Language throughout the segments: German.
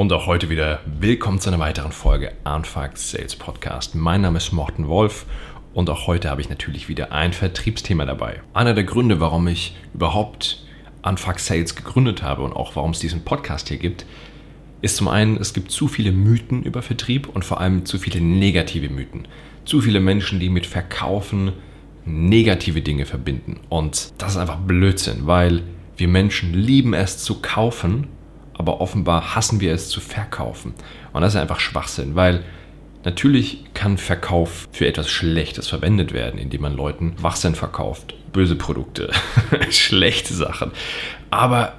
Und auch heute wieder willkommen zu einer weiteren Folge Anfang Sales Podcast. Mein Name ist Morten Wolf und auch heute habe ich natürlich wieder ein Vertriebsthema dabei. Einer der Gründe, warum ich überhaupt Anfang Sales gegründet habe und auch warum es diesen Podcast hier gibt, ist zum einen, es gibt zu viele Mythen über Vertrieb und vor allem zu viele negative Mythen. Zu viele Menschen, die mit Verkaufen negative Dinge verbinden. Und das ist einfach Blödsinn, weil wir Menschen lieben es zu kaufen, aber offenbar hassen wir es zu verkaufen. Und das ist einfach Schwachsinn, weil natürlich kann Verkauf für etwas Schlechtes verwendet werden, indem man Leuten Wachsinn verkauft, böse Produkte, schlechte Sachen. Aber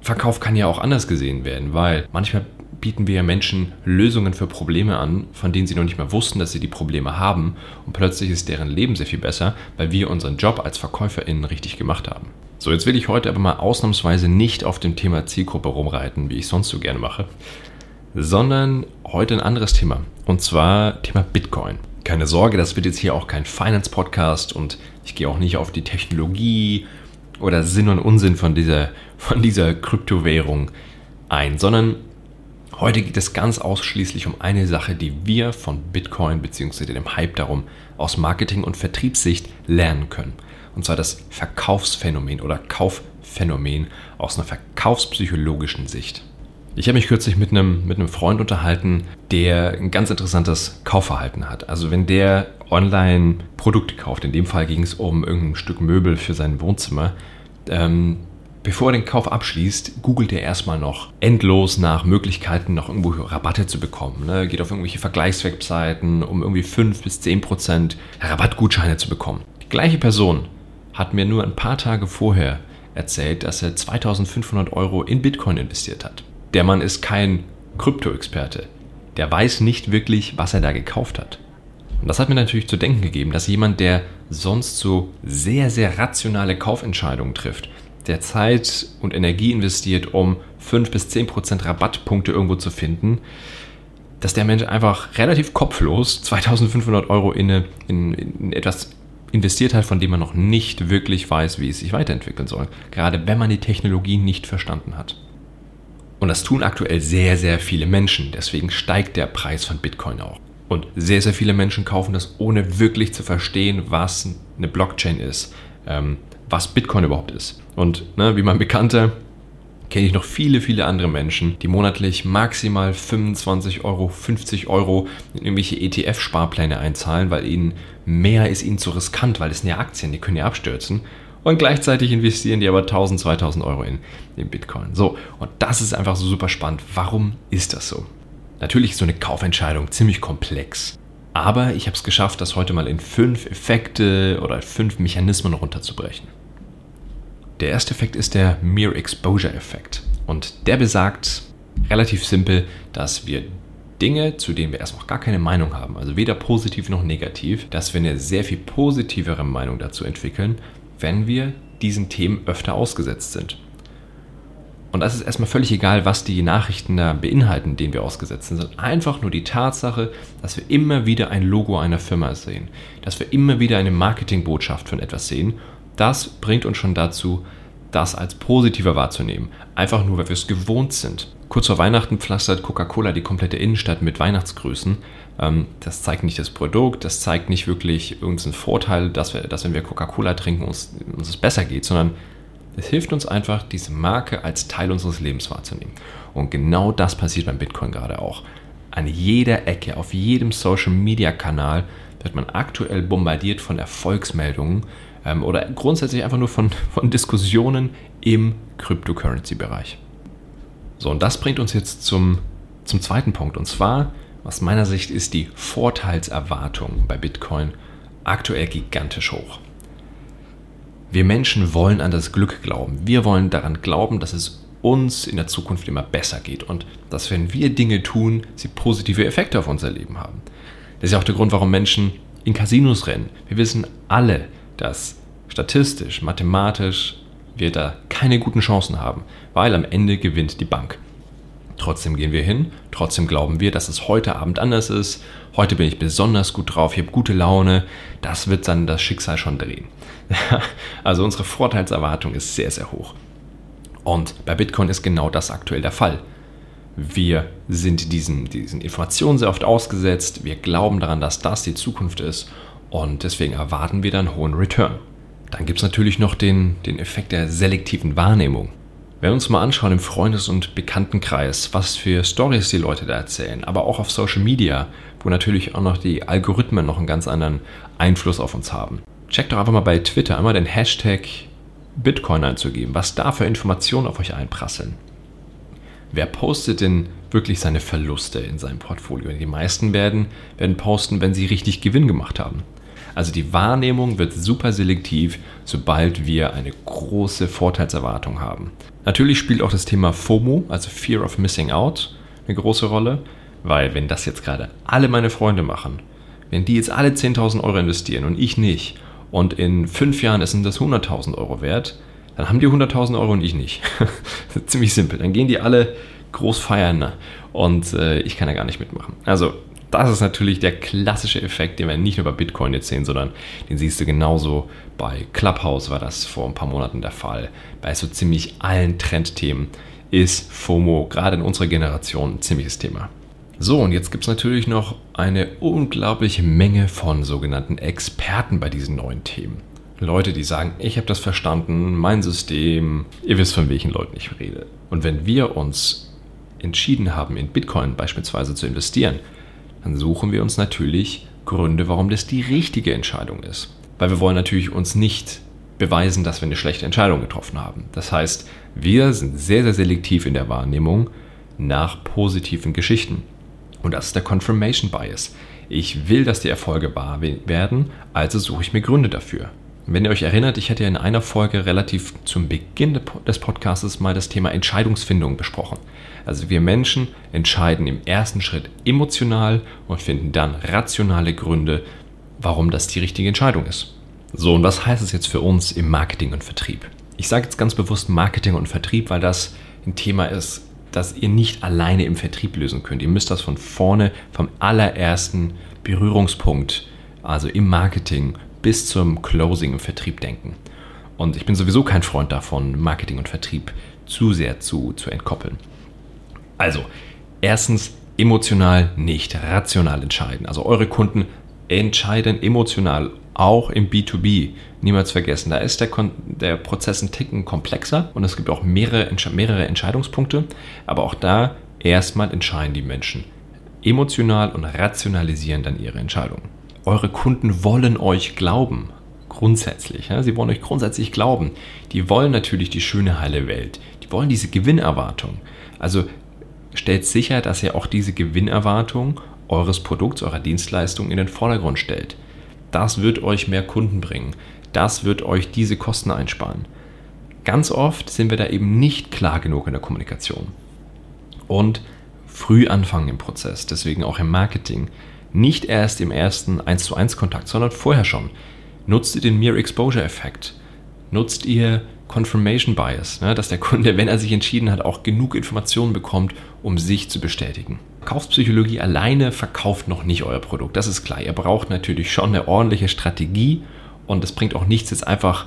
Verkauf kann ja auch anders gesehen werden, weil manchmal bieten wir Menschen Lösungen für Probleme an, von denen sie noch nicht mal wussten, dass sie die Probleme haben und plötzlich ist deren Leben sehr viel besser, weil wir unseren Job als VerkäuferInnen richtig gemacht haben. So, jetzt will ich heute aber mal ausnahmsweise nicht auf dem Thema Zielgruppe rumreiten, wie ich sonst so gerne mache, sondern heute ein anderes Thema und zwar Thema Bitcoin. Keine Sorge, das wird jetzt hier auch kein Finance-Podcast und ich gehe auch nicht auf die Technologie oder Sinn und Unsinn von dieser, von dieser Kryptowährung ein, sondern Heute geht es ganz ausschließlich um eine Sache, die wir von Bitcoin bzw. dem Hype darum aus Marketing- und Vertriebssicht lernen können. Und zwar das Verkaufsphänomen oder Kaufphänomen aus einer verkaufspsychologischen Sicht. Ich habe mich kürzlich mit einem, mit einem Freund unterhalten, der ein ganz interessantes Kaufverhalten hat. Also wenn der online Produkte kauft, in dem Fall ging es um irgendein Stück Möbel für sein Wohnzimmer, ähm, Bevor er den Kauf abschließt, googelt er erstmal noch endlos nach Möglichkeiten, noch irgendwo Rabatte zu bekommen. Ne? Geht auf irgendwelche Vergleichswebseiten, um irgendwie 5 bis 10 Prozent Rabattgutscheine zu bekommen. Die gleiche Person hat mir nur ein paar Tage vorher erzählt, dass er 2500 Euro in Bitcoin investiert hat. Der Mann ist kein Krypto-Experte. Der weiß nicht wirklich, was er da gekauft hat. Und das hat mir natürlich zu denken gegeben, dass jemand, der sonst so sehr, sehr rationale Kaufentscheidungen trifft, der Zeit und Energie investiert, um 5 bis 10 Prozent Rabattpunkte irgendwo zu finden, dass der Mensch einfach relativ kopflos 2500 Euro in, eine, in, in etwas investiert hat, von dem man noch nicht wirklich weiß, wie es sich weiterentwickeln soll. Gerade wenn man die Technologie nicht verstanden hat. Und das tun aktuell sehr, sehr viele Menschen. Deswegen steigt der Preis von Bitcoin auch. Und sehr, sehr viele Menschen kaufen das, ohne wirklich zu verstehen, was eine Blockchain ist, ähm, was Bitcoin überhaupt ist. Und ne, wie mein Bekannter kenne ich noch viele, viele andere Menschen, die monatlich maximal 25 Euro, 50 Euro in irgendwelche ETF-Sparpläne einzahlen, weil ihnen mehr ist ihnen zu riskant, weil es sind ja Aktien, die können ja abstürzen. Und gleichzeitig investieren die aber 1000, 2000 Euro in, in Bitcoin. So, und das ist einfach so super spannend. Warum ist das so? Natürlich ist so eine Kaufentscheidung ziemlich komplex. Aber ich habe es geschafft, das heute mal in fünf Effekte oder fünf Mechanismen runterzubrechen. Der erste Effekt ist der Mere Exposure Effekt. Und der besagt relativ simpel, dass wir Dinge, zu denen wir erst noch gar keine Meinung haben, also weder positiv noch negativ, dass wir eine sehr viel positivere Meinung dazu entwickeln, wenn wir diesen Themen öfter ausgesetzt sind. Und das ist erstmal völlig egal, was die Nachrichten da beinhalten, denen wir ausgesetzt sind, sondern einfach nur die Tatsache, dass wir immer wieder ein Logo einer Firma sehen, dass wir immer wieder eine Marketingbotschaft von etwas sehen das bringt uns schon dazu, das als positiver wahrzunehmen. Einfach nur, weil wir es gewohnt sind. Kurz vor Weihnachten pflastert Coca-Cola die komplette Innenstadt mit Weihnachtsgrüßen. Ähm, das zeigt nicht das Produkt, das zeigt nicht wirklich irgendeinen Vorteil, dass, wir, dass wenn wir Coca-Cola trinken, uns, uns es besser geht, sondern es hilft uns einfach, diese Marke als Teil unseres Lebens wahrzunehmen. Und genau das passiert beim Bitcoin gerade auch. An jeder Ecke, auf jedem Social-Media-Kanal wird man aktuell bombardiert von Erfolgsmeldungen ähm, oder grundsätzlich einfach nur von, von Diskussionen im Cryptocurrency-Bereich. So, und das bringt uns jetzt zum, zum zweiten Punkt. Und zwar, aus meiner Sicht, ist die Vorteilserwartung bei Bitcoin aktuell gigantisch hoch. Wir Menschen wollen an das Glück glauben. Wir wollen daran glauben, dass es uns in der Zukunft immer besser geht und dass, wenn wir Dinge tun, sie positive Effekte auf unser Leben haben. Das ist ja auch der Grund, warum Menschen in Casinos rennen. Wir wissen alle, dass statistisch, mathematisch wir da keine guten Chancen haben, weil am Ende gewinnt die Bank. Trotzdem gehen wir hin, trotzdem glauben wir, dass es heute Abend anders ist. Heute bin ich besonders gut drauf, ich habe gute Laune. Das wird dann das Schicksal schon drehen. also unsere Vorteilserwartung ist sehr, sehr hoch. Und bei Bitcoin ist genau das aktuell der Fall. Wir sind diesen, diesen Informationen sehr oft ausgesetzt, wir glauben daran, dass das die Zukunft ist und deswegen erwarten wir dann hohen Return. Dann gibt es natürlich noch den, den Effekt der selektiven Wahrnehmung. Wenn wir uns mal anschauen im Freundes- und Bekanntenkreis, was für Stories die Leute da erzählen, aber auch auf Social Media, wo natürlich auch noch die Algorithmen noch einen ganz anderen Einfluss auf uns haben. Checkt doch einfach mal bei Twitter einmal den Hashtag Bitcoin einzugeben, was da für Informationen auf euch einprasseln. Wer postet denn wirklich seine Verluste in seinem Portfolio? Die meisten werden, werden posten, wenn sie richtig Gewinn gemacht haben. Also die Wahrnehmung wird super selektiv, sobald wir eine große Vorteilserwartung haben. Natürlich spielt auch das Thema FOMO, also Fear of Missing Out, eine große Rolle, weil wenn das jetzt gerade alle meine Freunde machen, wenn die jetzt alle 10.000 Euro investieren und ich nicht, und in fünf Jahren ist das 100.000 Euro wert, dann haben die 100.000 Euro und ich nicht. Ziemlich simpel. Dann gehen die alle groß feiern ne? und äh, ich kann da gar nicht mitmachen. Also das ist natürlich der klassische Effekt, den wir nicht nur bei Bitcoin jetzt sehen, sondern den siehst du genauso bei Clubhouse, war das vor ein paar Monaten der Fall. Bei so ziemlich allen Trendthemen ist FOMO gerade in unserer Generation ein ziemliches Thema. So, und jetzt gibt es natürlich noch eine unglaubliche Menge von sogenannten Experten bei diesen neuen Themen. Leute, die sagen, ich habe das verstanden, mein System, ihr wisst, von welchen Leuten ich rede. Und wenn wir uns entschieden haben, in Bitcoin beispielsweise zu investieren, dann suchen wir uns natürlich Gründe, warum das die richtige Entscheidung ist. Weil wir wollen natürlich uns nicht beweisen, dass wir eine schlechte Entscheidung getroffen haben. Das heißt, wir sind sehr, sehr selektiv in der Wahrnehmung nach positiven Geschichten. Und das ist der Confirmation Bias. Ich will, dass die Erfolge wahr werden, also suche ich mir Gründe dafür. Wenn ihr euch erinnert, ich hatte ja in einer Folge relativ zum Beginn des Podcasts mal das Thema Entscheidungsfindung besprochen. Also wir Menschen entscheiden im ersten Schritt emotional und finden dann rationale Gründe, warum das die richtige Entscheidung ist. So, und was heißt es jetzt für uns im Marketing und Vertrieb? Ich sage jetzt ganz bewusst Marketing und Vertrieb, weil das ein Thema ist, das ihr nicht alleine im Vertrieb lösen könnt. Ihr müsst das von vorne, vom allerersten Berührungspunkt, also im Marketing, bis zum Closing im Vertrieb denken. Und ich bin sowieso kein Freund davon, Marketing und Vertrieb zu sehr zu, zu entkoppeln. Also, erstens emotional, nicht rational entscheiden. Also eure Kunden entscheiden emotional, auch im B2B. Niemals vergessen, da ist der, der Prozess ein Ticken komplexer und es gibt auch mehrere, mehrere Entscheidungspunkte. Aber auch da erstmal entscheiden die Menschen emotional und rationalisieren dann ihre Entscheidungen eure Kunden wollen euch glauben. Grundsätzlich. Ja? Sie wollen euch grundsätzlich glauben. Die wollen natürlich die schöne, heile Welt. Die wollen diese Gewinnerwartung. Also stellt sicher, dass ihr auch diese Gewinnerwartung eures Produkts, eurer Dienstleistung in den Vordergrund stellt. Das wird euch mehr Kunden bringen. Das wird euch diese Kosten einsparen. Ganz oft sind wir da eben nicht klar genug in der Kommunikation. Und früh anfangen im Prozess, deswegen auch im Marketing. Nicht erst im ersten 1 zu 1 Kontakt, sondern vorher schon. Nutzt ihr den Mere Exposure Effekt? Nutzt ihr Confirmation Bias, ne, dass der Kunde, wenn er sich entschieden hat, auch genug Informationen bekommt, um sich zu bestätigen. Verkaufspsychologie alleine verkauft noch nicht euer Produkt, das ist klar. Ihr braucht natürlich schon eine ordentliche Strategie und es bringt auch nichts, jetzt einfach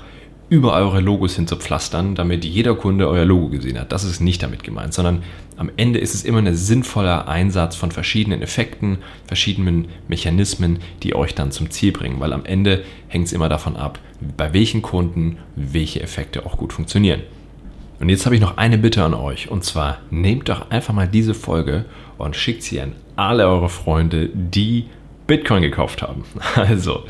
über eure Logos hinzupflastern, damit jeder Kunde euer Logo gesehen hat. Das ist nicht damit gemeint, sondern am Ende ist es immer ein sinnvoller Einsatz von verschiedenen Effekten, verschiedenen Mechanismen, die euch dann zum Ziel bringen, weil am Ende hängt es immer davon ab, bei welchen Kunden welche Effekte auch gut funktionieren. Und jetzt habe ich noch eine Bitte an euch, und zwar nehmt doch einfach mal diese Folge und schickt sie an alle eure Freunde, die Bitcoin gekauft haben. Also,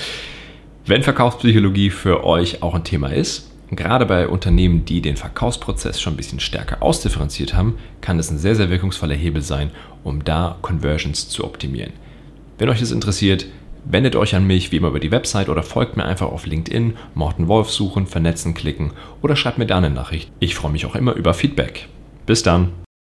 wenn Verkaufspsychologie für euch auch ein Thema ist, gerade bei Unternehmen, die den Verkaufsprozess schon ein bisschen stärker ausdifferenziert haben, kann es ein sehr, sehr wirkungsvoller Hebel sein, um da Conversions zu optimieren. Wenn euch das interessiert, wendet euch an mich wie immer über die Website oder folgt mir einfach auf LinkedIn, Morten Wolf suchen, vernetzen, klicken oder schreibt mir da eine Nachricht. Ich freue mich auch immer über Feedback. Bis dann!